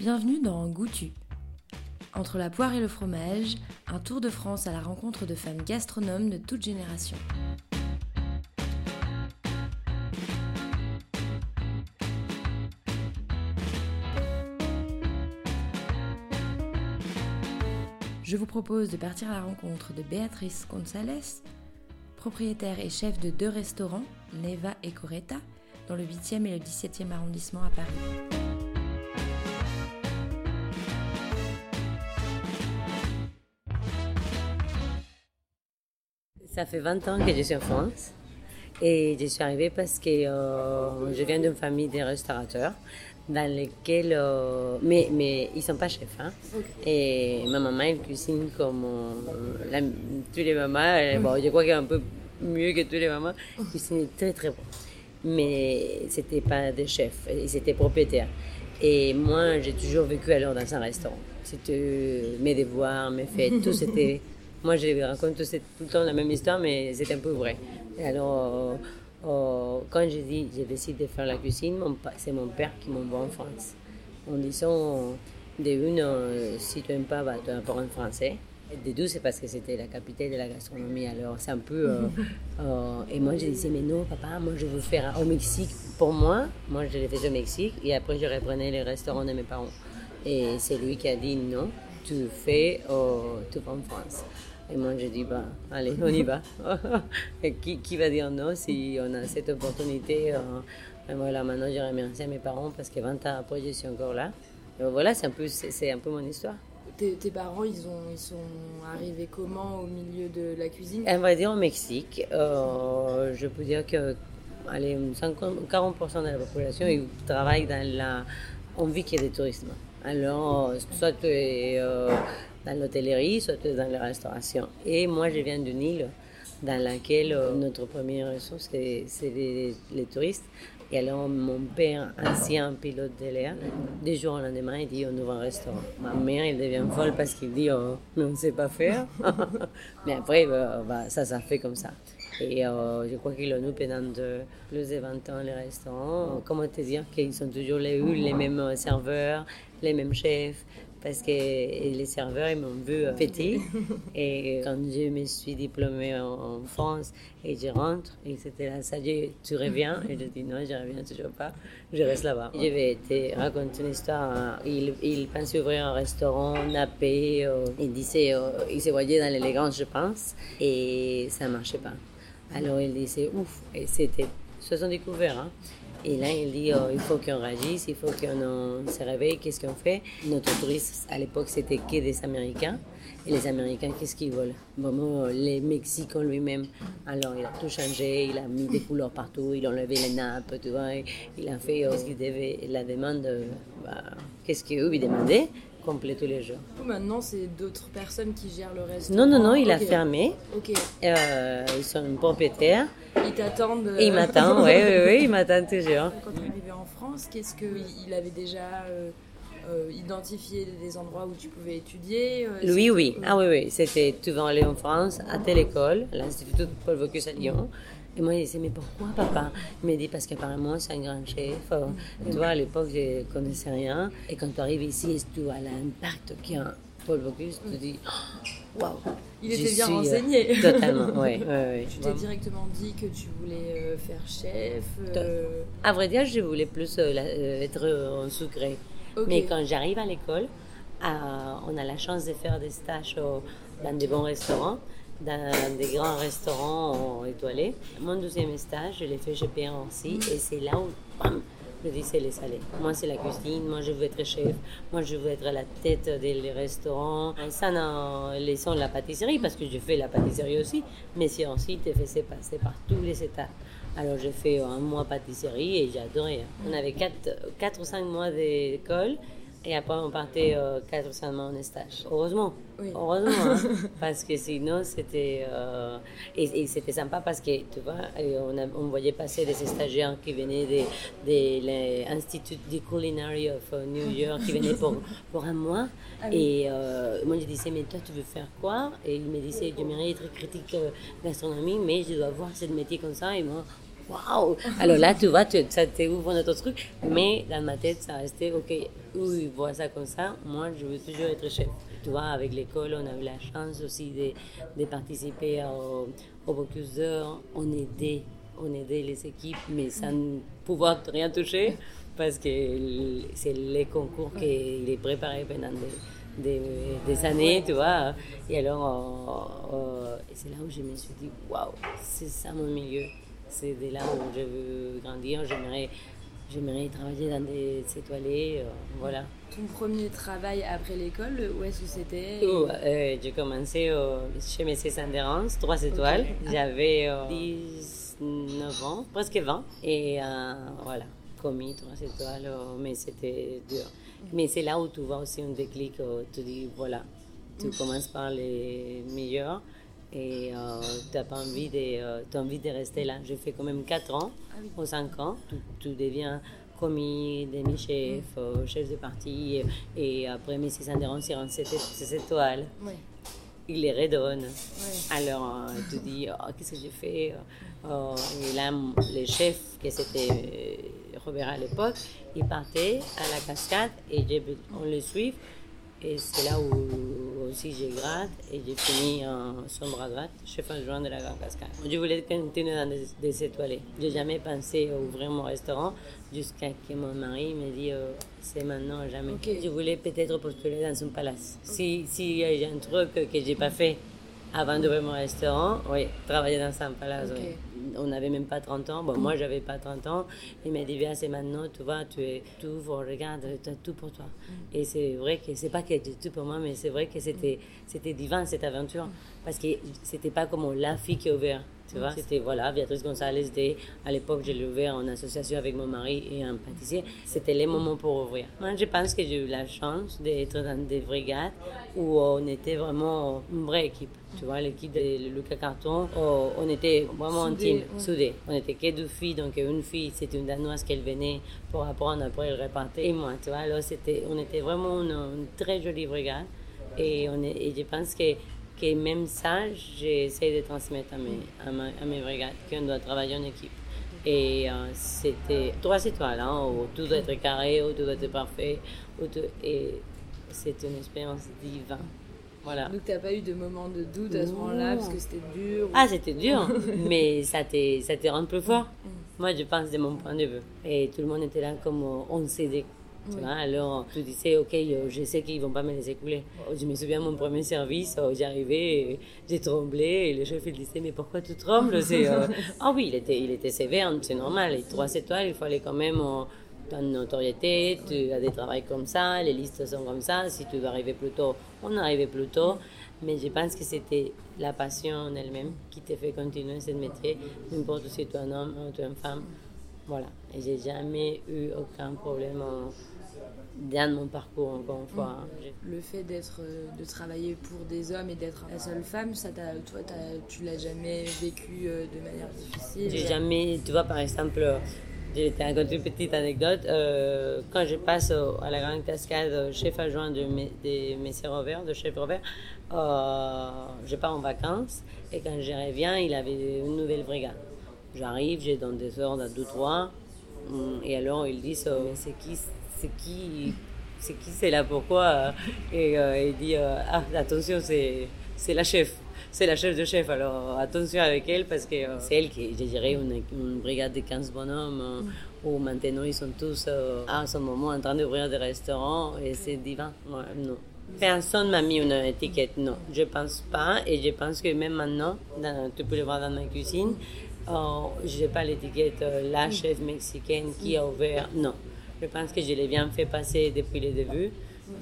Bienvenue dans Goûtu. Entre la poire et le fromage, un tour de France à la rencontre de femmes gastronomes de toutes générations. Je vous propose de partir à la rencontre de Béatrice González, propriétaire et chef de deux restaurants, Neva et Coretta, dans le 8e et le 17e arrondissement à Paris. Ça fait 20 ans que je suis en France et je suis arrivée parce que euh, je viens d'une famille de restaurateurs dans lesquels, euh, mais, mais ils ne sont pas chefs. Hein. Et ma maman, elle cuisine comme euh, la, tous les mamans. Bon, je crois qu'elle est un peu mieux que tous les mamans. Elle cuisine très très bon. Mais c'était pas des chefs, ils étaient propriétaires. Et moi, j'ai toujours vécu alors dans un restaurant. C'était mes devoirs, mes fêtes, tout c'était moi, je raconte tout, le temps la même histoire, mais c'est un peu vrai. Alors, euh, euh, quand j'ai dit, j'ai décidé de faire la cuisine, c'est mon père qui m'envoie en France. En disant, de une, euh, si tu n'aimes pas, bah, tu apprends en français. De deux, c'est parce que c'était la capitale de la gastronomie. Alors, c'est un peu. et moi, je disais, mais non, papa, moi, je veux faire au Mexique. Pour moi, moi, je l'ai fait au Mexique. Et après, je reprenais les restaurants de mes parents. Et c'est lui qui a dit, non, tu fais, vas en France. Et moi, j'ai dit, bah, allez, on y va. qui, qui, va dire non si on a cette opportunité euh, et voilà, maintenant, je remercie mes parents parce que 20 ans après, je suis encore là. Et voilà, c'est un, peu, c'est, un peu mon histoire. Tes, parents, ils, ont, ils sont arrivés comment au milieu de la cuisine? On va dire au Mexique. Euh, je peux dire que allez, 50, 40% de la population ils travaillent dans la... On vit qu'il y a des touristes. Alors, soit tu es euh, dans l'hôtellerie, soit dans la restauration. Et moi, je viens d'une île dans laquelle euh, notre première ressource, c'est les, touristes. Et alors, mon père, ancien pilote de l'air, des jours au lendemain, il dit on ouvre un restaurant. Ma mère, elle devient folle parce qu'il dit oh, on ne sait pas faire. Mais après, bah, bah, ça, ça fait comme ça. Et euh, je crois qu'ils ont eu pendant plus de 20 ans les restaurants. Comment te dire qu'ils sont toujours les, les mêmes serveurs, les mêmes chefs, parce que les serveurs ils m'ont vu euh, fêter. Et quand je me suis diplômée en, France et je rentre, et c'était là, ça dit, tu reviens Et je dis non, je reviens toujours pas, je reste là-bas. Je vais te raconter une histoire. Il, il pensait ouvrir un restaurant nappé, euh, il disait, euh, il se voyait dans l'élégance, je pense, et ça ne marchait pas. Alors il disait ouf, et c'était, se sont découverts. Hein. Et là, il dit oh, il faut qu'on réagisse, il faut qu'on se réveille, qu'est-ce qu'on fait? Notre touriste, à l'époque, c'était que des Américains. Et les Américains, qu'est-ce qu'ils veulent? Vraiment, les Mexicains lui-même. Alors, il a tout changé, il a mis des couleurs partout, il a enlevé les nappes, tu vois. Il a fait euh, ce qu'il devait, la demande, bah, qu'est-ce qu'eux lui demandaient? Complet tous les jours. Maintenant, c'est d'autres personnes qui gèrent le reste Non, non, non, il a fermé. Ok. Euh, ils sont propriétaires. Ils t'attendent euh, Ils m'attendent, oui, oui, oui, ils m'attendent toujours. Quand tu es arrivé en France, qu'est-ce qu'il avait déjà euh, identifié des endroits où tu pouvais étudier Oui, oui. Ah oui, oui. C'était, tu vas aller en France, à telle école, l'Institut Paul Bocuse à Lyon. Et moi, je disais, mais pourquoi papa? Il m'a dit, parce qu'apparemment, c'est un grand chef. Tu vois, à l'époque, je ne connaissais rien. Et quand tu arrives ici, tu vois l'impact qu'il y a Paul Bocuse, tu te dis, oh, waouh Il était bien renseigné. Euh, totalement, oui. Ouais, tu t'es directement dit que tu voulais euh, faire chef euh... À vrai dire, je voulais plus euh, être en sucré. Mais quand j'arrive à l'école, on a la chance de faire des stages dans des bons restaurants dans des grands restaurants étoilés. Mon deuxième stage, je l'ai fait chez Pierre aussi, et c'est là où, bam, je dis c'est les salés. Moi, c'est la cuisine, moi, je veux être chef, moi, je veux être à la tête des restaurants. Ça, non, laissons la pâtisserie, parce que je fais la pâtisserie aussi, mais si ensuite, faisais passer par tous les états. Alors, j'ai fait un mois pâtisserie et j'ai adoré. On avait 4 ou 5 mois d'école. Et après, on partait euh, 4 ou 5 mois en stage. Heureusement. Heureusement. Hein. parce que sinon, c'était. Euh, et, c'était sympa parce que, tu vois, on, on, voyait passer des stagiaires qui venaient de, l'Institut de Culinary of euh, New York, qui venaient pour, pour un mois. Ah et euh, moi, je disais, mais toi, tu veux faire quoi? Et il me disait, je mérite être critique gastronomie, mais je dois voir ce métier comme ça. Et moi, waouh Alors là, tu vois, tu, ça t'ouvre notre truc, mais dans ma tête, ça restait, ok, eux, ils voient ça comme ça, moi, je veux toujours être chef. Tu vois, avec l'école, on a eu la chance aussi de, participer au, au Bocuse d'Or, on aidait, on aidait les équipes, mais sans pouvoir rien toucher, parce que c'est les concours qu'il est préparé pendant des, des, années, tu vois. Et alors, euh, euh, c'est là où je me suis dit, waouh, c'est ça mon milieu. C'est de là où je veux grandir. J'aimerais, j'aimerais travailler dans des étoilés. Euh, voilà. Ton premier travail après l'école, où est-ce que c'était? Euh, J'ai commencé chez Messieurs Sanderance, 3 étoiles. J'avais 19 ans, presque 20. Et voilà, commis 3 étoiles, mais c'était dur. Mais c'est là où tu vois aussi un déclic, tu dis voilà, tu mm. commences par les meilleurs et euh, tu n'as pas envie de, euh, as envie de rester là. J'ai fait quand même 4 ans ah ou 5 ans. Tu, deviens commis, demi-chef, mm. euh, chef de parti. Et, après mes 6 ans de sur 7 étoiles. Il les redonne. Alors tu dis, oh, qu'est-ce que j'ai fait Et là, le chef, qui c'était Robert à l'époque, il partait à la cascade et on le suit. Et c'est là où aussi j'ai grade et j'ai fini en sombre à droite, chef adjoint de la Grande Cascade. Je voulais continuer dans des, des étoilés. J'ai jamais pensé ouvrir mon restaurant jusqu'à que mon mari me dit euh, c'est maintenant jamais. Je voulais peut-être postuler dans un palace. Si S'il y a un truc que j'ai pas fait avant d'ouvrir mon restaurant, oui, travailler dans un palace, oui on n'avait même pas 30 ans. Bon, moi, j'avais pas 30 ans. Il m'a dit, viens, c'est maintenant, tu vois, tu es tout, regarde, tu as tout pour toi. Mm. Et c'est vrai que c'est pas que tu tout pour moi, mais c'est vrai que c'était, c'était divin, cette aventure. Parce que c'était pas comme la fille qui a ouvert. Tu vois, c'était voilà, Béatrice González, à l'époque, je l'ai ouvert en association avec mon mari et un pâtissier. C'était les moments pour ouvrir. Moi, je pense que j'ai eu la chance d'être dans des brigades où on était vraiment une vraie équipe. Tu vois, l'équipe de Lucas Carton, oh, on était vraiment intime, soudés. On était que deux filles, donc une fille, c'était une Danoise qu'elle venait pour apprendre, après elle repartait. Et moi, tu vois, alors c'était, on était vraiment une, très jolie brigade. Et, on est, et je pense que que même ça, j'essaie de transmettre à mes, à, ma, à mes brigades, qu'on doit travailler en équipe. Et euh, c'était trois étoiles, hein, où tout doit être carré, où tout doit être parfait. Où et c'est une expérience divine. Voilà. Donc, tu n'as pas eu de moment de doute à ce moment-là, parce que c'était dur Ah, c'était dur, mais ça te, ça te rend plus fort. Mm. Moi, je pense de mon point de vue. Et tout le monde était là comme on s'aidait alors, tu disais, OK, euh, je sais qu'ils ne vont pas me laisser couler. Je me souviens, mon premier service, euh, j'arrivais, j'ai tremblé, et le chef il disait, mais pourquoi tu trembles? Euh, Ah oui, il était, il était sévère, c'est normal. Les trois étoiles, il fallait quand même ta notoriété, tu as des travails comme ça, les listes sont comme ça, si tu dois arriver plus tôt, on arrivait plus tôt. Mais je pense que c'était la passion en elle-même qui te fait continuer ce métier, n'importe si tu es un homme ou tu es une femme. Voilà. Et j'ai jamais eu aucun problème dans mon parcours, encore une fois. Le fait d'être, euh, de travailler pour des hommes et d'être la seule femme, ça toi, tu l'as jamais vécu euh, de manière difficile? J'ai jamais, tu vois, par exemple, j'ai raconter une petite anecdote. Euh, quand je passe à la Grande Cascade, chef adjoint de, de Messieurs Robert, de chef Robert, je pars en vacances et quand je reviens, il avait une nouvelle brigade. J'arrive, j'ai dans des ordres à 2-3, hum, et alors ils disent c'est qui c'est qui c'est qui c'est là pourquoi euh, et euh, il dit euh, ah attention c'est c'est la chef c'est la chef de chef alors attention avec elle parce que c'est elle qui je dirais une, une, brigade de 15 bonhommes mm. où maintenant ils sont tous à ce moment en train d'ouvrir des restaurants et c'est divin non Personne m'a mis une étiquette, non, je pense pas. Et je pense que même maintenant, tu peux le voir dans ma cuisine, je n'ai pas l'étiquette la chef mexicaine qui a ouvert, non. Je pense que je l'ai bien fait passer depuis le début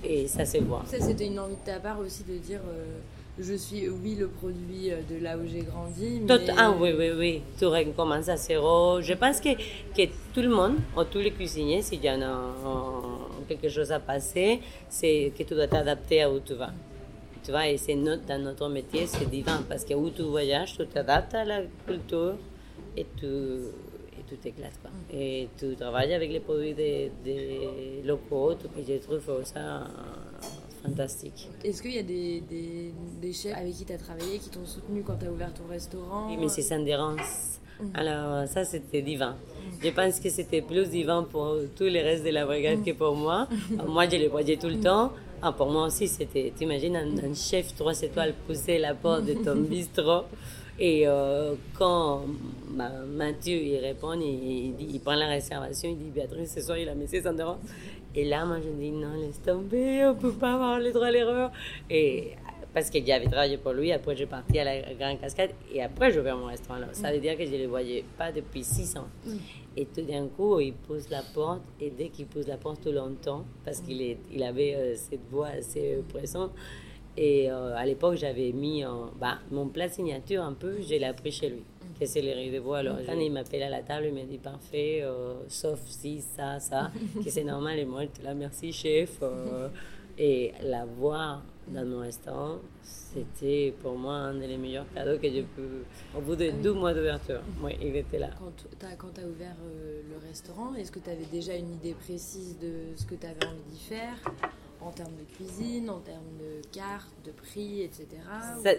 et ça se voit. Ça, c'était une envie de ta part aussi de dire euh, je suis, oui, le produit euh, de là où j'ai grandi. Mais... ah oui, oui, oui. Tu recommences à zéro. Je pense que, que tout le monde, ou tous les cuisiniers, s'il y en a quelque chose à passer, c'est que tu dois t'adapter à où tu vas. Tu vois, et c'est notre, dans notre métier, c'est divin parce que où tu voyages, tu t'adaptes à la culture et tu tout éclate. Quoi. Et tu travailles avec les produits des, des locaux, et je trouve ça fantastique. Est-ce qu'il y a des, des, des, chefs avec qui tu as travaillé qui t'ont soutenu quand tu as ouvert ton restaurant? Oui, mais c'est sans Alors ça, c'était divin. Je pense que c'était plus divin pour tous les restes de la brigade que pour moi. Moi, je les voyais tout le temps. Ah, pour moi aussi, c'était, tu imagines, un, chef trois étoiles pousser la porte de ton bistrot. Et euh, quand bah, Mathieu il répond, il, il, prend la réservation, il dit Béatrice, ce soir il a mis ses endroits. Et là, moi je dis non, laisse tomber, on ne peut pas avoir le droit à l'erreur. Et parce que j'avais travaillé pour lui. Après, j'ai parti à la Grande Cascade et après, j'ai ouvert mon restaurant. Là. Ça veut dire que je ne le voyais pas depuis six ans. Et tout d'un coup, il pousse la porte et dès qu'il pousse la porte, tout longtemps, parce qu'il il avait euh, cette voix assez euh, pressante. Et euh, à l'époque, j'avais mis bah, mon plat signature un peu, je l'ai appris chez lui, que c'est les riz de voix. Alors, quand il m'appelle à la table, il m'a dit parfait, sauf si, ça, ça, que c'est normal. Et moi, je là, merci chef. et la voix dans mon restaurant, c'était pour moi un des meilleurs cadeaux que j'ai pu. Au bout de 12 mois d'ouverture, oui, il était là. Quand tu as, ouvert euh, le restaurant, est-ce que tu avais déjà une idée précise de ce que tu avais envie d'y faire? En termes de cuisine, en termes de carte, de prix, etc.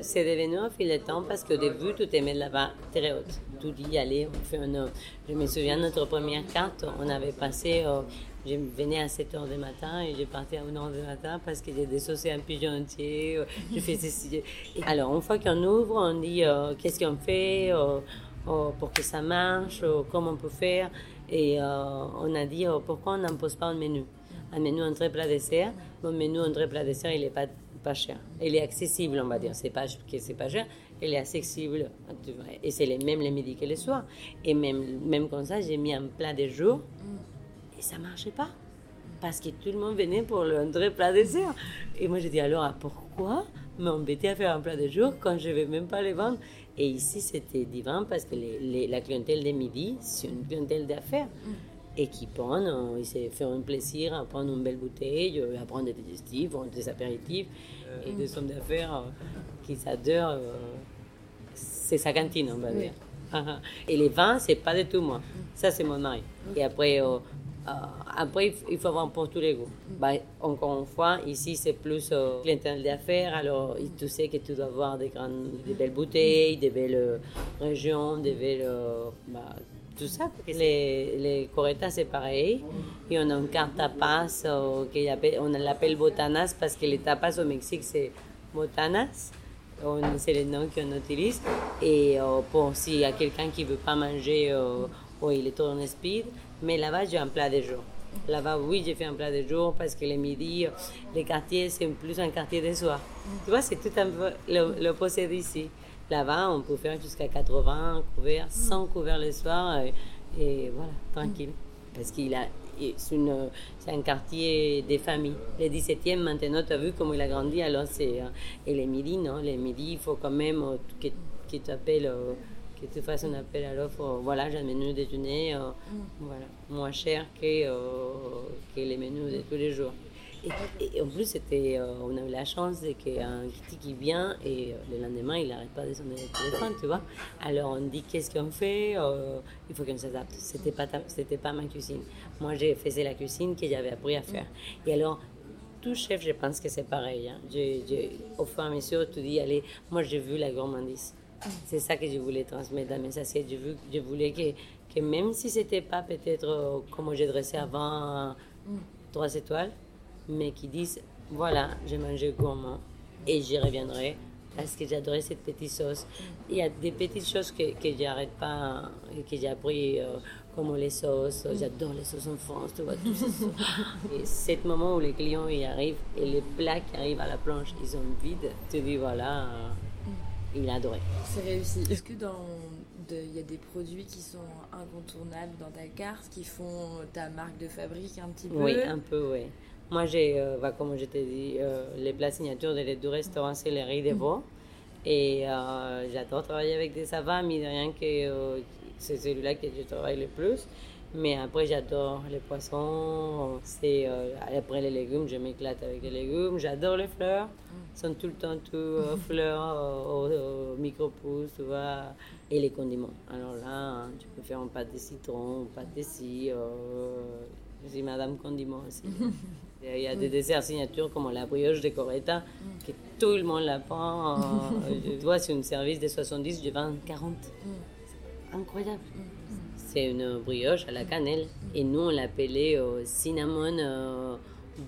C'est devenu au fil du temps parce qu'au début, tout est mis là-bas très haut. Tout dit, allez, on fait un. Je me souviens, notre première carte, on avait passé. Euh, je venais à 7 h du matin et je partais à 1 h du matin parce que j'ai désaucé un pigeon entier. Euh, je faisais Alors, une fois qu'on ouvre, on dit euh, qu'est-ce qu'on fait pour que ça marche, comment on peut faire. Et on a dit pourquoi on n'impose pas un menu? Un menu entrée plat dessert. Mon menu entrée plat dessert, il n'est pas, pas cher. Il est accessible, on va dire. C'est pas que c'est pas cher, il est accessible. Et c'est les mêmes les midis que les soirs. Et même, même comme ça, j'ai mis un plat de jour et ça marchait pas. Parce que tout le monde venait pour l'entrée plat dessert. Et moi, j'ai dit alors, ah, pourquoi m'embêter à faire un plat de jour quand je ne vais même pas les vendre? Et ici, c'était divin parce que les, la clientèle des midi, c'est une clientèle d'affaires et qui prennent, euh, ils se font un plaisir à prendre une belle bouteille, euh, à prendre des digestifs, des apéritifs, et des hommes d'affaires euh, qui s'adorent. c'est sa cantine, on va dire. Et les vins, c'est pas du tout moi. Ça, c'est mon mari. Et après, après, il faut avoir pour tous les goûts. Bah, encore une fois, ici, c'est plus euh, clientèle d'affaires. Alors, tu sais que tu dois avoir des, grandes, des belles bouteilles, des belles régions, des belles. Bah, tout ça. Les, les c'est pareil. Et on a une carte tapas, euh, on l'appelle botanas parce que les tapas au Mexique, c'est botanas. C'est le nom qu'on utilise. Et euh, pour s'il y a quelqu'un qui ne veut pas manger, ou il est trop en speed, mais là-bas, j'ai un plat de jour. Là-bas, oui, j'ai fait un plat de jour parce que les midis, les quartiers, c'est plus un quartier de soir. Tu vois, c'est tout un peu l'opposé d'ici. Là-bas, on peut faire jusqu'à 80 couverts, 100 couverts le soir, et, voilà, tranquille. Parce qu'il a, c'est un quartier des familles. Le 17e, maintenant, tu as vu comment il a grandi, alors c'est. Euh, et les midis, non, les midis, il faut quand même euh, que, que tu appelles. Euh, que tu fasses un appel à l'offre, voilà, j'ai un menu déjeuner, mm. voilà, moins cher que, que les menus de tous les jours. Et, en plus, c'était, euh, on a eu la chance qu'il y un critique qui vient et euh, le lendemain, il n'arrête pas de sonner le téléphone, tu vois. Alors on dit qu'est-ce qu'on fait euh, Il faut qu'on s'adapte. C'était pas, c'était pas ma cuisine. Moi, j'ai fait la cuisine que j'avais appris à faire. Et alors, tout chef, je pense que c'est pareil. Hein. au fur et à mesure, tu dis, allez, moi j'ai vu la gourmandise. C'est ça que je voulais transmettre dans mes assiettes. Je, je voulais que, que même si c'était pas peut-être comme j'ai dressé avant, trois étoiles, mais qui disent voilà, j'ai mangé gourmand et j'y reviendrai parce que j'adorais cette petite sauce. Il y a des petites choses que, que j'arrête pas et que j'ai appris, euh, comme les sauces. J'adore les sauces en France, tu vois, tout ça. et c'est le moment où les clients y arrivent et les plats qui arrivent à la planche, ils sont vides. Tu dis voilà, euh, il a adoré. C'est réussi. Est-ce que dans il y a des produits qui sont incontournables dans ta carte, qui font ta marque de fabrique un petit peu? Oui, un peu, oui. Moi, j'ai, euh, bah, comme je t'ai dit, euh, les plats signatures des deux restaurants, c'est les riz de veau. Et euh, j'adore travailler avec des savants, mais de rien que c'est celui-là que je travaille le plus. Mais après, j'adore les poissons. C'est, après les légumes, je m'éclate avec les légumes. J'adore les fleurs. Ils sont tout le temps tout fleurs, au, micro-pouces, tu vois. Et les condiments. Alors là, tu peux faire un pâte de citron, un pâte de scie. je dis Madame Condiment aussi. Il y a des desserts signatures comme la brioche de Coretta, que tout le monde la prend. tu vois, c'est un service de 70, je vends 40. incroyable. C'est une brioche à la cannelle. Et nous, on l'appelait euh, cinnamon euh,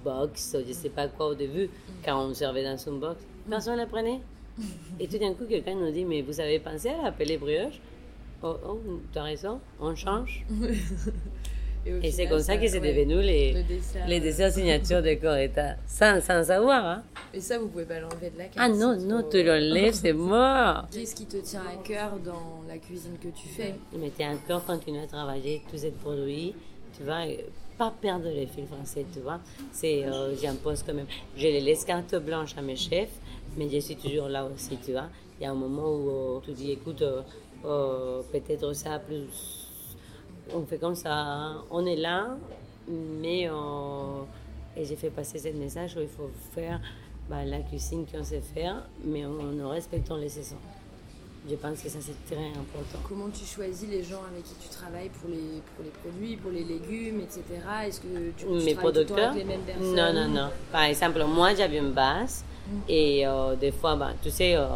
box, je sais pas quoi au début, quand on servait dans son box. Personne ne la prenait. Et tout d'un coup, quelqu'un nous dit Mais vous avez pensé à l'appeler brioche? Oh, oh tu as raison, on change. Et, c'est comme ça que c'est devenu les, les desserts euh, signature de Coretta, sans, sans savoir. Hein. Et ça, vous pouvez pas l'enlever de la carte. Ah non, non, tu l'enlèves, c'est mort. Qu'est-ce qui te tient à cœur dans la cuisine que tu fais me tient à cœur continuer à travailler tous ces produits, tu vois, pas perdre les fils français, tu vois. C'est, euh, j'impose quand même. J'ai les cartes blanches à mes chefs, mais je suis toujours là aussi, tu vois. Il y a un moment où euh, tu dis, écoute, peut-être ça plus on fait comme ça. On est là, mais et j'ai fait passer ce message où il faut faire bah, la cuisine qu'on sait faire, mais en, respectant les saisons. Je pense que ça c'est très important. Comment tu choisis les gens avec qui tu travailles pour les, pour les produits, pour les légumes, etc. Est-ce que tu, tu Mes producteurs? les mêmes personnes Non, non, non. Par exemple, moi j'avais une base mm. et euh, des fois, bah, tu sais, euh,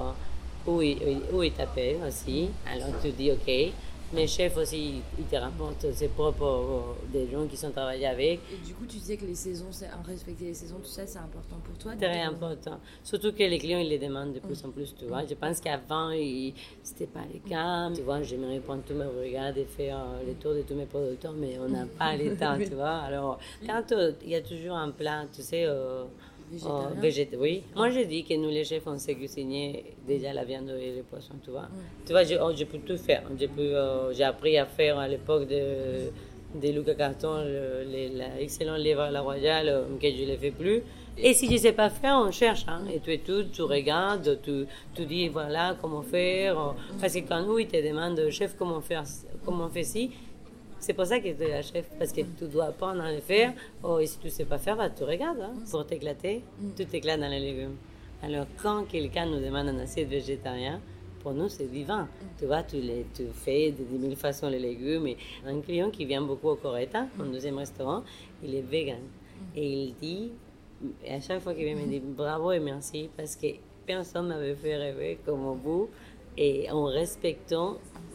où, il, où il t'appelle aussi. Alors tu dis ok. Mes chefs aussi, ils te rapportent ses propres euh, des gens qui sont travaillés avec. Et du coup, tu disais que les saisons, respecter les saisons, tout ça, c'est important pour toi Très important. Surtout que les clients, ils les demandent de plus en plus, tu vois. Je pense qu'avant, c'était pas le cas. Tu vois, j'aimerais prendre tous mes regards et faire euh, le tour de tous mes producteurs, mais on n'a pas le temps, tu vois. Alors, quand euh, il y a toujours un plat, tu sais, Oh, oui. Moi, je dis que nous, les chefs, on sait cuisiner déjà la viande et les poissons, tu vois. Tu vois, je, oh, je, peux tout faire. Euh, j'ai appris à faire à l'époque de, de Luca Carton, l'excellent livre à la royale, euh, que je ne le fais plus. Et si je ne sais pas faire, on cherche. Hein. Et tu es tout, tu regardes, tu, tu dis voilà comment faire. Parce que quand nous, ils te demandent, chef, comment faire, comment on fait ci, c'est pour ça que tu es la chef, parce que tu dois apprendre à le faire. Oh, et si tu ne sais pas faire, bah, tu regardes hein, pour t'éclater. Tu t'éclates dans les légumes. Alors, quand quelqu'un nous demande un assiette végétarien, pour nous, c'est vivant. Tu vois, tu, les, tu fais de 10 000 façons les légumes. Et un client qui vient beaucoup au Coretta, mon deuxième restaurant, il est vegan. Et il dit, à chaque fois qu'il vient, il me dit bravo et merci parce que personne m'avait fait rêver comme vous et en respectant mm,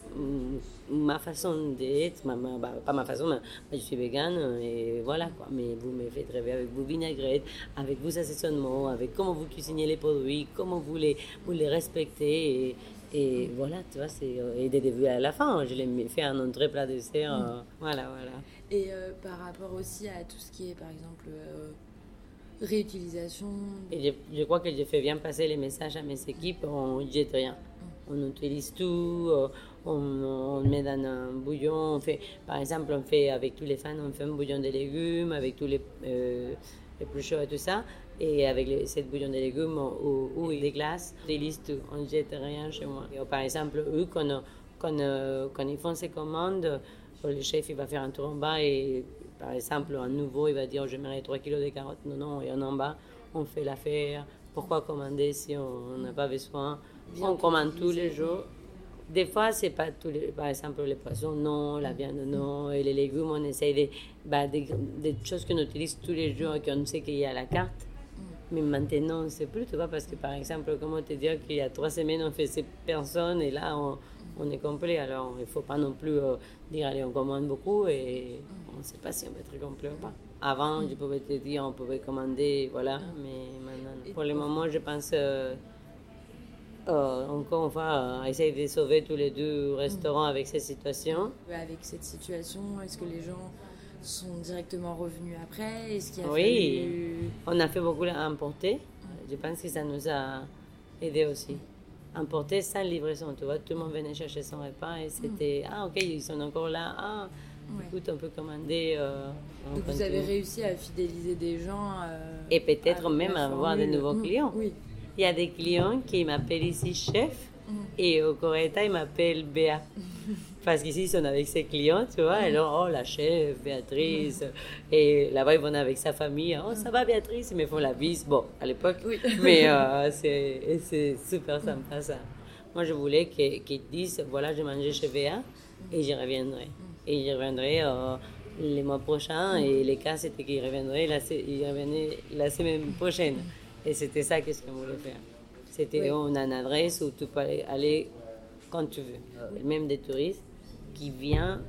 ma façon d'être, bah, pas ma façon, mais je suis végane et voilà quoi. Mais vous me faites rêver avec vos vinaigrettes, avec vos assaisonnements, avec comment vous cuisinez les produits, comment vous les, vous les respectez. Et, et voilà, tu vois, c'est. Euh, et des débuts à la fin, je l'ai fait un entrée plat dessert. Mm. Euh, voilà, voilà. Et euh, par rapport aussi à tout ce qui est, par exemple, réutilisation. Et je, je, crois que j'ai fait bien passer les messages à mes équipes, on ne jette rien. Mm. On utilise tout on, met dans un bouillon, on fait, par exemple, on fait avec tous les fans, on fait un bouillon de légumes, avec tous les, euh, les plus chauds et tout ça, et avec les, cette bouillon de légumes ou, ou des glaces, des listes, on ne jette rien chez moi. par exemple, eux, quand, quand, quand ils font ces commandes, le chef il va faire un tour en bas et par exemple, un nouveau, il va dire Je mets 3 kilos de carottes. Non, non, et en bas, on fait l'affaire. Pourquoi commander si on n'a pas besoin? On commande tous les jours. Des fois, c'est pas tous les, par exemple, les poissons, non, la viande, non, et les légumes, on essaye des, bah, des, choses qu'on utilise tous les jours et qu'on sait qu'il y a à la carte. Mm. Mais maintenant, on ne sait plus, tu vois, parce que par exemple, comment te dire qu'il y a trois semaines, on fait ces personnes et là, on, on est complet. Alors, il ne faut pas non plus euh, dire, allez, on commande beaucoup et on ne sait pas si on va être complet ou pas. Avant, je pouvais te dire, on pouvait commander, voilà, mais maintenant, pour le moment, je pense. Euh, euh, encore fois, essayer de sauver tous les deux restaurants avec cette situation. Avec cette situation, est-ce que les gens sont directement revenus après? Est-ce qu'il Oui, on a fait beaucoup à importer. Je pense que ça nous a aidé aussi. Importer sans livraison, tu vois, tout le monde venait chercher son repas et c'était Ah, ok, ils sont encore là. Ah, écoute, on peut commander. Euh, Donc vous avez réussi à fidéliser des gens. Euh, et peut-être même à avoir de nouveaux clients. Oui. Il y a des clients qui m'appellent ici chef mm. et au Coretta, ils m'appellent Béa. Parce qu'ici, ils sont avec ses clients, tu vois. Et là, oh, la chef, Béatrice. Et là-bas, ils vont avec sa famille. Oh, ça va, Béatrice? Ils me font la bise. Bon, à l'époque. Mais euh, c'est super sympa, ça. Moi, je voulais qu'ils disent voilà, je mangeais chez Béa et j'y reviendrai. Et j'y reviendrai euh, les mois prochains. Et les cas, c'était qu'ils reviendraient la, la semaine prochaine. Et c'était ça qu'est-ce qu'on voulait faire. C'était on a une adresse où tu peux aller quand tu veux. Même des touristes. qui vient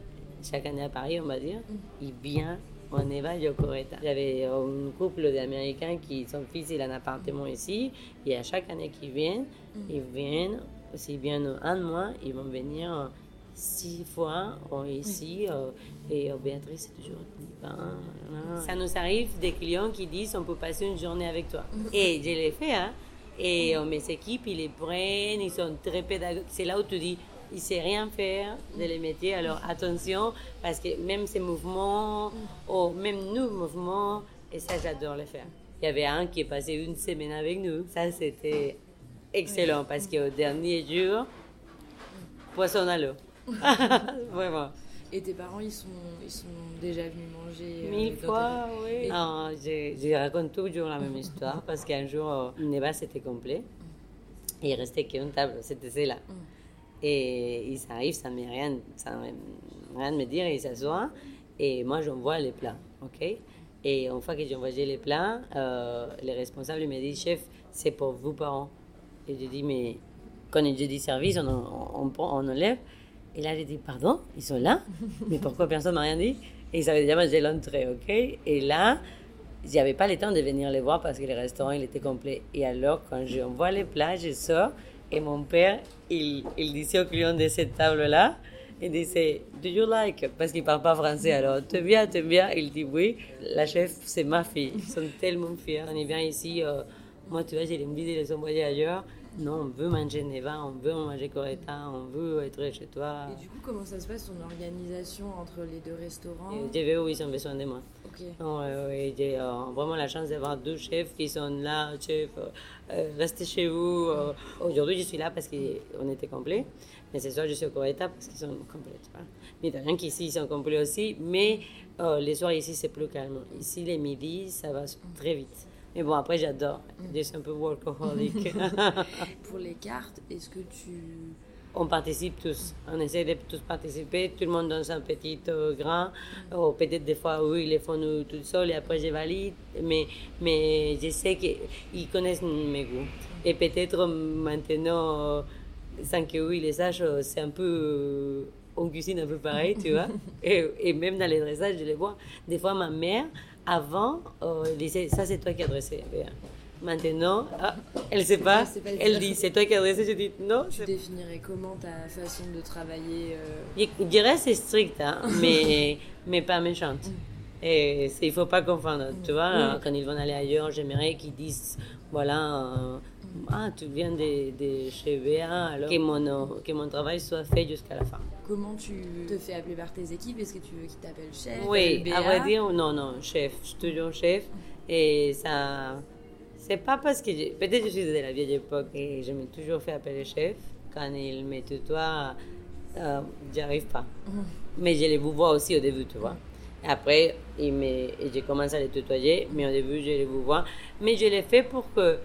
chaque année à Paris, on va dire, il vient en Eva Yokoreta. J'avais un couple d'Américains qui, son fils, il a un appartement ici, et à chaque année qu'ils viennent, ils viennent, s'ils viennent un mois, ils vont venir six fois ici, euh, et euh, Béatrice, c'est toujours ben, Ça nous arrive des clients qui disent on peut passer une journée avec toi. Et je l'ai fait, hein. Et euh, mes équipes, ils les prennent, ils sont très pédagogiques. C'est là où tu dis, il ne sait rien faire de les métiers. Alors attention, parce que même ces mouvements, ou même nous, mouvements, et ça, j'adore les faire. Il y avait un qui est passé une semaine avec nous. Ça, c'était excellent parce qu'au dernier jour, poisson à l'eau. Vraiment. Et tes parents, ils sont, ils sont déjà venus manger euh, Mille fois, oui. Non, je, je, raconte toujours la même histoire parce qu'un jour, euh, Neva, c'était complet. Et il restait qu'une table, c'était celle-là. Mm. Et ils arrivent, ça ne rien, ça rien de me dire, ils s'assoient. Et moi, j'envoie les plats, ok? Et une fois que j'ai envoyé les plats, euh, les responsables me disent, chef, c'est pour vous parents. Et je dis, mais quand je dis service, on, on, on, on enlève. Et là, j'ai dit, pardon, ils sont là Mais pourquoi personne m'a rien dit? Et ils avaient déjà mangé l'entrée, ok? Et là, j'avais pas le temps de venir les voir parce que le restaurant, il était complet. Et alors, quand j'envoie les plats, je sors et mon père, il, disait aux clients de cette table-là, il disait, Do you like? Parce qu'il ne parle pas français. Alors, te bien, te bien. Il dit oui. La chef, c'est ma fille. Ils sont tellement fiers. On y vient ici. Euh, moi, tu vois, j'ai envie de les envoyer ailleurs. Non, on veut manger Neva, on veut manger Coretta, on veut être chez toi. Et du coup, comment ça se passe ton organisation entre les deux restaurants? Vais où ils ont besoin de moi. Ok. j'ai euh, vraiment la chance d'avoir deux chefs qui sont là, chef, euh, euh, restez chez vous. Aujourd'hui, je suis là parce qu'on était complet, mais ce soir, je suis au Coretta parce qu'ils sont complets. Mais de rien qu'ici, ils sont complets aussi, mais les soirs ici, c'est plus calme. Ici, les midis, ça va très vite. Mais bon, après, j'adore. Je suis un peu workaholic. Pour les cartes, est-ce que tu... On participe tous. On essaie de tous participer. Tout le monde donne un petit euh, grain. Ou peut-être des fois, oui, ils les font nous, tout seul et après, je valide. Mais, mais je sais qu'ils connaissent mes goûts. Et peut-être maintenant, sans que oui, les sachent, c'est un peu... on cuisine un peu pareil, tu vois. Et, et même dans les dressages, je les vois. Des fois, ma mère avant, euh, elle disait, ça c'est toi qui as dressé. Maintenant, ah, elle ne sait pas. elle dit, c'est toi qui as dressé. Je dis, non. Tu définirais comment ta façon de travailler euh? Je dirais c'est strict, hein, mais, mais pas méchante. Mm. Et il ne faut pas confondre. Tu vois, mm. quand ils vont aller ailleurs, j'aimerais qu'ils disent, voilà, euh, ah, tu viens de, de chez VA, alors que mon, que mon travail soit fait jusqu'à la fin. Comment tu te fais appeler par tes équipes? Est-ce que tu veux qu'ils t'appellent chef Oui, à vrai dire, non, non, chef. Je suis toujours chef. Et ça. C'est pas parce que. Peut-être que je suis de la vieille époque et je m'ai toujours fait appeler chef. Quand il me tutoie, euh, j'y arrive pas. Mais je les vous vois aussi au début, tu vois. Après, il me, j'ai commencé à les tutoyer, mais au début, je les vous vois. Mais je l'ai fait pour que.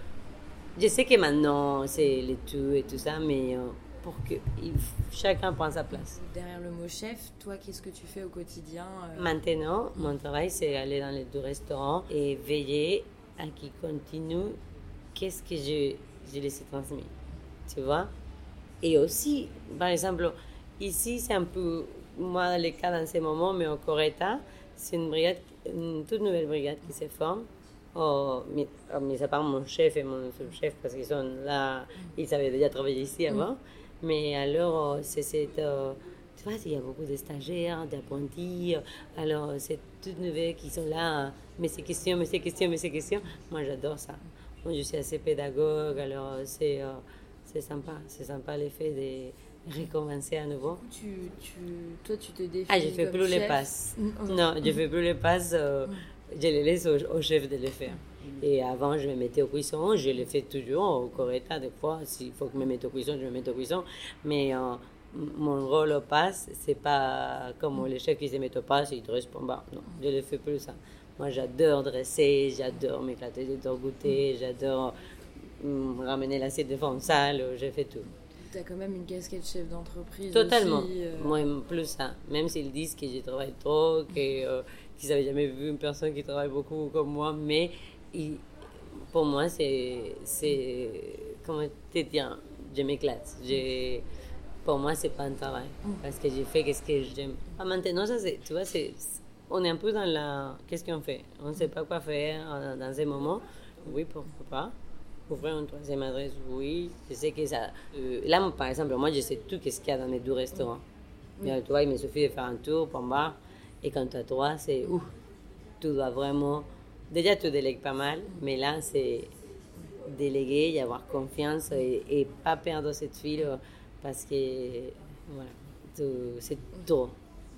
Je sais que maintenant, c'est les tout et tout ça, mais. Euh, pour que chacun prenne sa place. Derrière le mot chef, toi, qu'est-ce que tu fais au quotidien euh? Maintenant, mon travail, c'est aller dans les deux restaurants et veiller à qu'ils continuent qu'est-ce que je, je ai transmis. Tu vois? Et aussi, par exemple, ici, c'est un peu, moi, le cas dans ce moment, mais au Coretta, c'est une brigade, une toute nouvelle brigade qui se forme. Oh, mis, à part mon chef et mon sous-chef, parce qu'ils sont là, ils avaient déjà travaillé ici avant. Mm. Mais alors, euh, c'est cette. Euh, tu vois, il y a beaucoup de stagiaires, d'apprentis. Alors, c'est toutes nouvelles qui sont là. Mais ces questions, mais ces questions, mais ces questions. Moi, j'adore ça. Moi, je suis assez pédagogue. Alors, c'est euh, c'est sympa. C'est sympa l'effet de recommencer à nouveau. Tu, tu, toi, tu te définis. Ah, je fais plus les passes. non, je fais plus les passes. Je les laisse au, au chef de les faire. Et avant, je me mettais au cuisson. Je le fais toujours au Coretta, des fois. S'il faut que je me mette au cuisson, je me mette au cuisson. Mais euh, mon rôle au passe, c'est pas comme les chefs qui se mettent au passe, ils te répondent pas. Non, je ne fais plus ça. Moi, j'adore dresser, j'adore m'éclater, j'adore goûter, j'adore mm, ramener l'assiette devant une salle, je fais tout. Tu as quand même une casquette chef d'entreprise. Totalement. Aussi, euh. Moi, plus ça. Même s'ils disent que je travaille trop, euh, qu'ils n'avaient jamais vu une personne qui travaille beaucoup comme moi, mais pour moi, c'est, comment te dire, je m'éclate. pour moi, c'est pas un travail. Parce que j'ai fait ce que j'aime. Ah, maintenant, ça, c'est, tu vois, c'est, on est un peu dans la. Qu'est-ce qu'on fait? On ne sait pas quoi faire euh, dans ces moments. Oui, pourquoi pas. Ouvrir une troisième adresse, oui. Je sais que ça. Euh, là, par exemple, moi, je sais tout ce qu'il y a dans les deux restaurants. Oui. Mais, toi, il me suffit de faire un tour pour voir. Et quand tu as trois, c'est ouf. Tu dois vraiment. Déjà, tu délègues pas mal, mais là, c'est déléguer y avoir confiance et, et pas perdre cette file parce que voilà, c'est trop.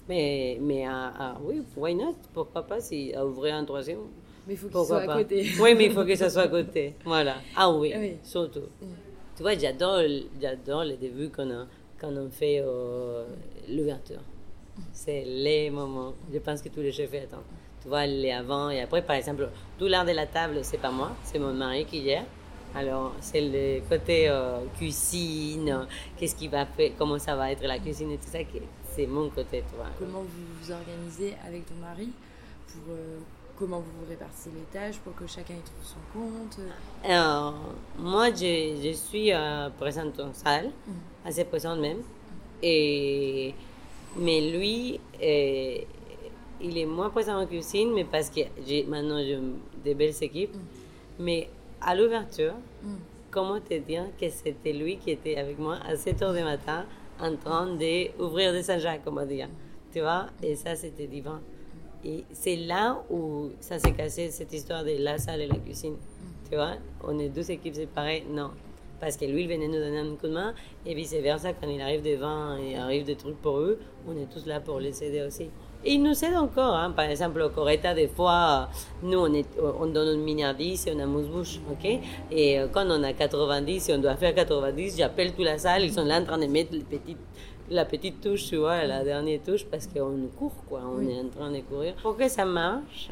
Mais, mais ah, ah, oui, why not? Pourquoi pas si, à ouvrir un troisième? Mais il faut qu'il soit à côté. Oui, mais il faut que ça soit à côté. Voilà. Ah oui, surtout. Tu vois, j'adore, j'adore les débuts qu'on on fait euh, l'ouverture. C'est les moments. Je pense que tous les chefs attendent. Tu vois, les avant et après, par exemple, tout l'art de la table, c'est pas moi, c'est mon mari qui gère. Alors, c'est le côté euh, cuisine, qu'est-ce qui va faire, comment ça va être la cuisine et tout ça, c'est mon côté, toi. Comment vous vous organisez avec ton mari pour, euh, Comment vous vous répartissez les tâches pour que chacun y trouve son compte? Alors, moi, je, je suis euh, présente en salle, mm. assez présente même. Et, mais lui, il est moins présent en cuisine, mais parce que j'ai maintenant j'ai des belles équipes. Mm. Mais à l'ouverture, mm. comment te dire que c'était lui qui était avec moi à 7 h du matin en train d'ouvrir des Saint-Jacques, on va dire. Tu vois? Et ça, c'était divin. Et c'est là où ça s'est cassé, cette histoire de la salle et la cuisine. Mm. Tu vois? On est deux équipes séparées? Non. Parce que lui, il venait nous donner un coup de main. Et vice-versa, quand il arrive des vins et arrive des trucs pour eux, on est tous là pour les aider aussi. Et il nous aide encore. Hein. Par exemple, au Coretta, des fois, nous, on, est, on donne une mini 10 et on a mousse-bouche. ok? Et euh, quand on a 90 et on doit faire 90, j'appelle toute la salle. Ils sont là en train de mettre les petites, la petite touche, tu vois, la dernière touche, parce qu'on court, quoi. On est en train de courir. Pour que ça marche,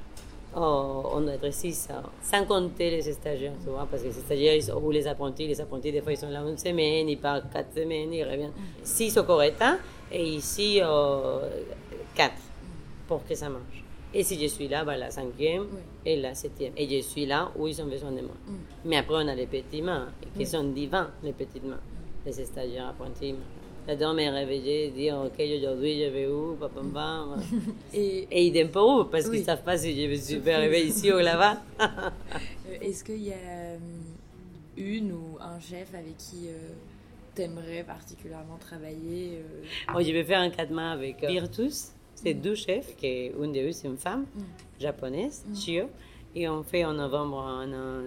on être 6 sans compter les stagiaires, tu vois, parce que les stagiaires ou les apprentis, les apprentis, des fois, ils sont là une semaine, ils partent quatre semaines, ils reviennent. 6 au Coretta et ici, 4. Euh, pour que ça marche. Et si je suis là, bah, la cinquième et la septième. Et je suis là où ils ont besoin de moi. Mm. Mais après, on a les petites mains, qui sont divins, les petites mains. Les stagiaires apprentis. J'adore me réveiller et dire, OK, aujourd'hui, je vais où, papa, papa. et, et idem pour où, parce qu'ils ne savent pas si je me suis fait ici ou là-bas. Euh, est-ce qu'il y a euh, une ou un chef avec qui euh, tu aimerais particulièrement travailler oh, Je vais faire un quatre mains avec Virtus c'est deux chefs, qui, une de eux, c'est une femme mm. japonaise, mm. Shio. Et on fait en novembre un.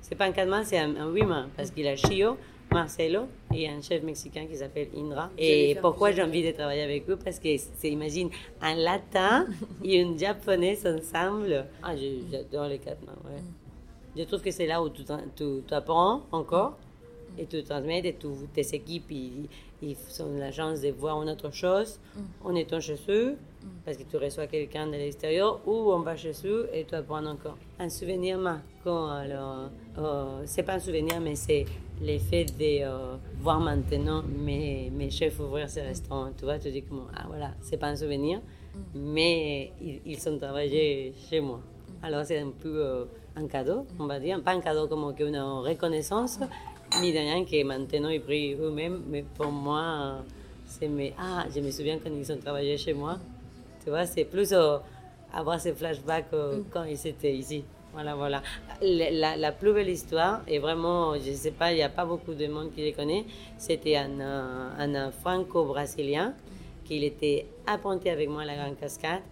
c'est pas un 4 mains, c'est un, un 8 mains, parce qu'il a Shio, Marcelo et un chef mexicain qui s'appelle Indra. Et pourquoi j'ai envie de travailler avec eux? Parce que c'est, imagine, un latin et une japonaise ensemble. Ah, j'adore les quatre mains, ouais. Mm. Je trouve que c'est là où tu, tu, apprends encore et tu transmets et tes équipes, ils, ils ont la chance de voir une autre chose en étant chez eux parce que tu reçois quelqu'un de l'extérieur ou on va chez eux et tu apprends encore. Un souvenir marquant, alors, euh, c'est pas un souvenir, mais c'est l'effet de euh, voir maintenant mes, mes chefs ouvrir ces restaurants. Tu vois, tu dis comment, ah voilà, c'est pas un souvenir, mais ils, ils sont travaillés chez moi. Alors c'est un peu euh, un cadeau, on va dire, pas un cadeau comme une reconnaissance, ni de rien que maintenant ils prient eux-mêmes, mais pour moi, c'est mais ah, je me souviens quand ils ont travaillé chez moi. Tu vois, c'est plus euh, avoir ces flashbacks mm. quand ils étaient ici. Voilà, voilà. La, la, plus belle histoire, et vraiment, je ne sais pas, il n'y a pas beaucoup de monde qui les connaît, c'était un, un, franco-brésilien qui était apprenti avec moi à la Grande Cascade.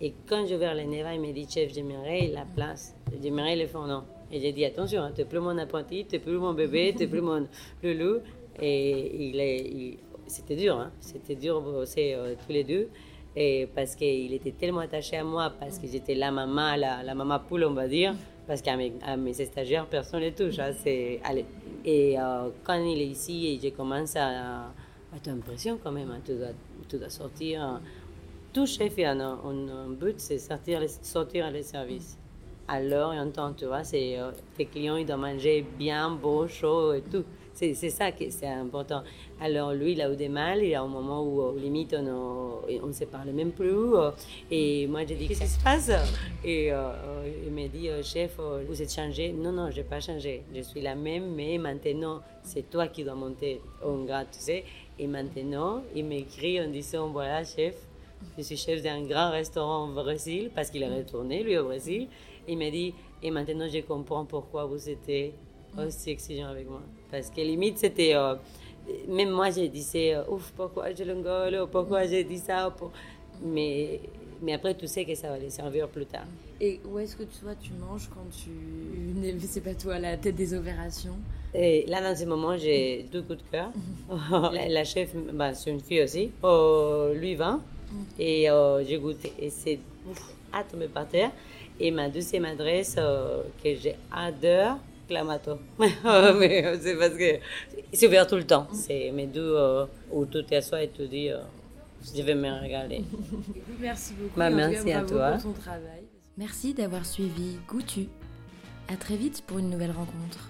Et quand j'ai ouvert le Neva, il m'a dit, chef, j'aimerais la place, j'aimerais le fondant. Et j'ai dit, attention, hein, tu n'es plus mon apprenti, tu n'es plus mon bébé, tu n'es plus mon loulou. Et il est, c'était dur, hein. c'était dur bosser euh, tous les deux. Et parce qu'il était tellement attaché à moi, parce que j'étais la maman, la, maman poule, on va dire, parce qu'à mes, stagiaires, personne ne les touche. Hein, c'est, allez. Et euh, quand il est ici, et je commence à, à as l'impression quand même, hein, tu, dois, tu, dois, sortir. Hein. Tout chef a un, un, but, c'est sortir, sortir les services. L'heure et en tu vois, c'est, euh, tes clients, ils doivent manger bien, beau, chaud et tout. C'est ça qui est important. Alors lui, il a eu des mal, il y a un moment où, au limite, on ne se parle même plus. Euh, et moi, j'ai dit, qu'est-ce qui se passe? Et euh, il m'a dit, euh, chef, vous êtes changé? Non, non, je n'ai pas changé. Je suis la même, mais maintenant, c'est toi qui dois monter en grade, tu sais. Et maintenant, il m'écrit en disant voilà, chef, je suis chef d'un grand restaurant au Brésil, parce qu'il est retourné, lui, au Brésil. Il m'a dit et maintenant, je comprends pourquoi vous étiez aussi exigeant avec moi. Parce que limite, c'était. Euh, même moi, je disais, euh, ouf, pourquoi je l'engole, pourquoi j'ai dit ça. Mais, mais après, tu sais que ça va les servir plus tard. Et où est-ce que tu, vois, tu manges quand tu n'es pas toi à la tête des opérations? Et là, dans ce moment, j'ai deux coups de cœur. la, chef, bah, c'est une fille aussi, oh, lui va. Mm. Et euh, j'ai goûté. Et c'est à tomber par terre. Et ma deuxième adresse euh, que j'adore, Clamato. mais c'est parce que c'est ouvert tout le temps. C'est mes deux euh, où tu t'assois et tu dis je vais me regarder. merci beaucoup. Bah, merci à toi. Pour ton travail. Merci d'avoir suivi Goutu. À très vite pour une nouvelle rencontre.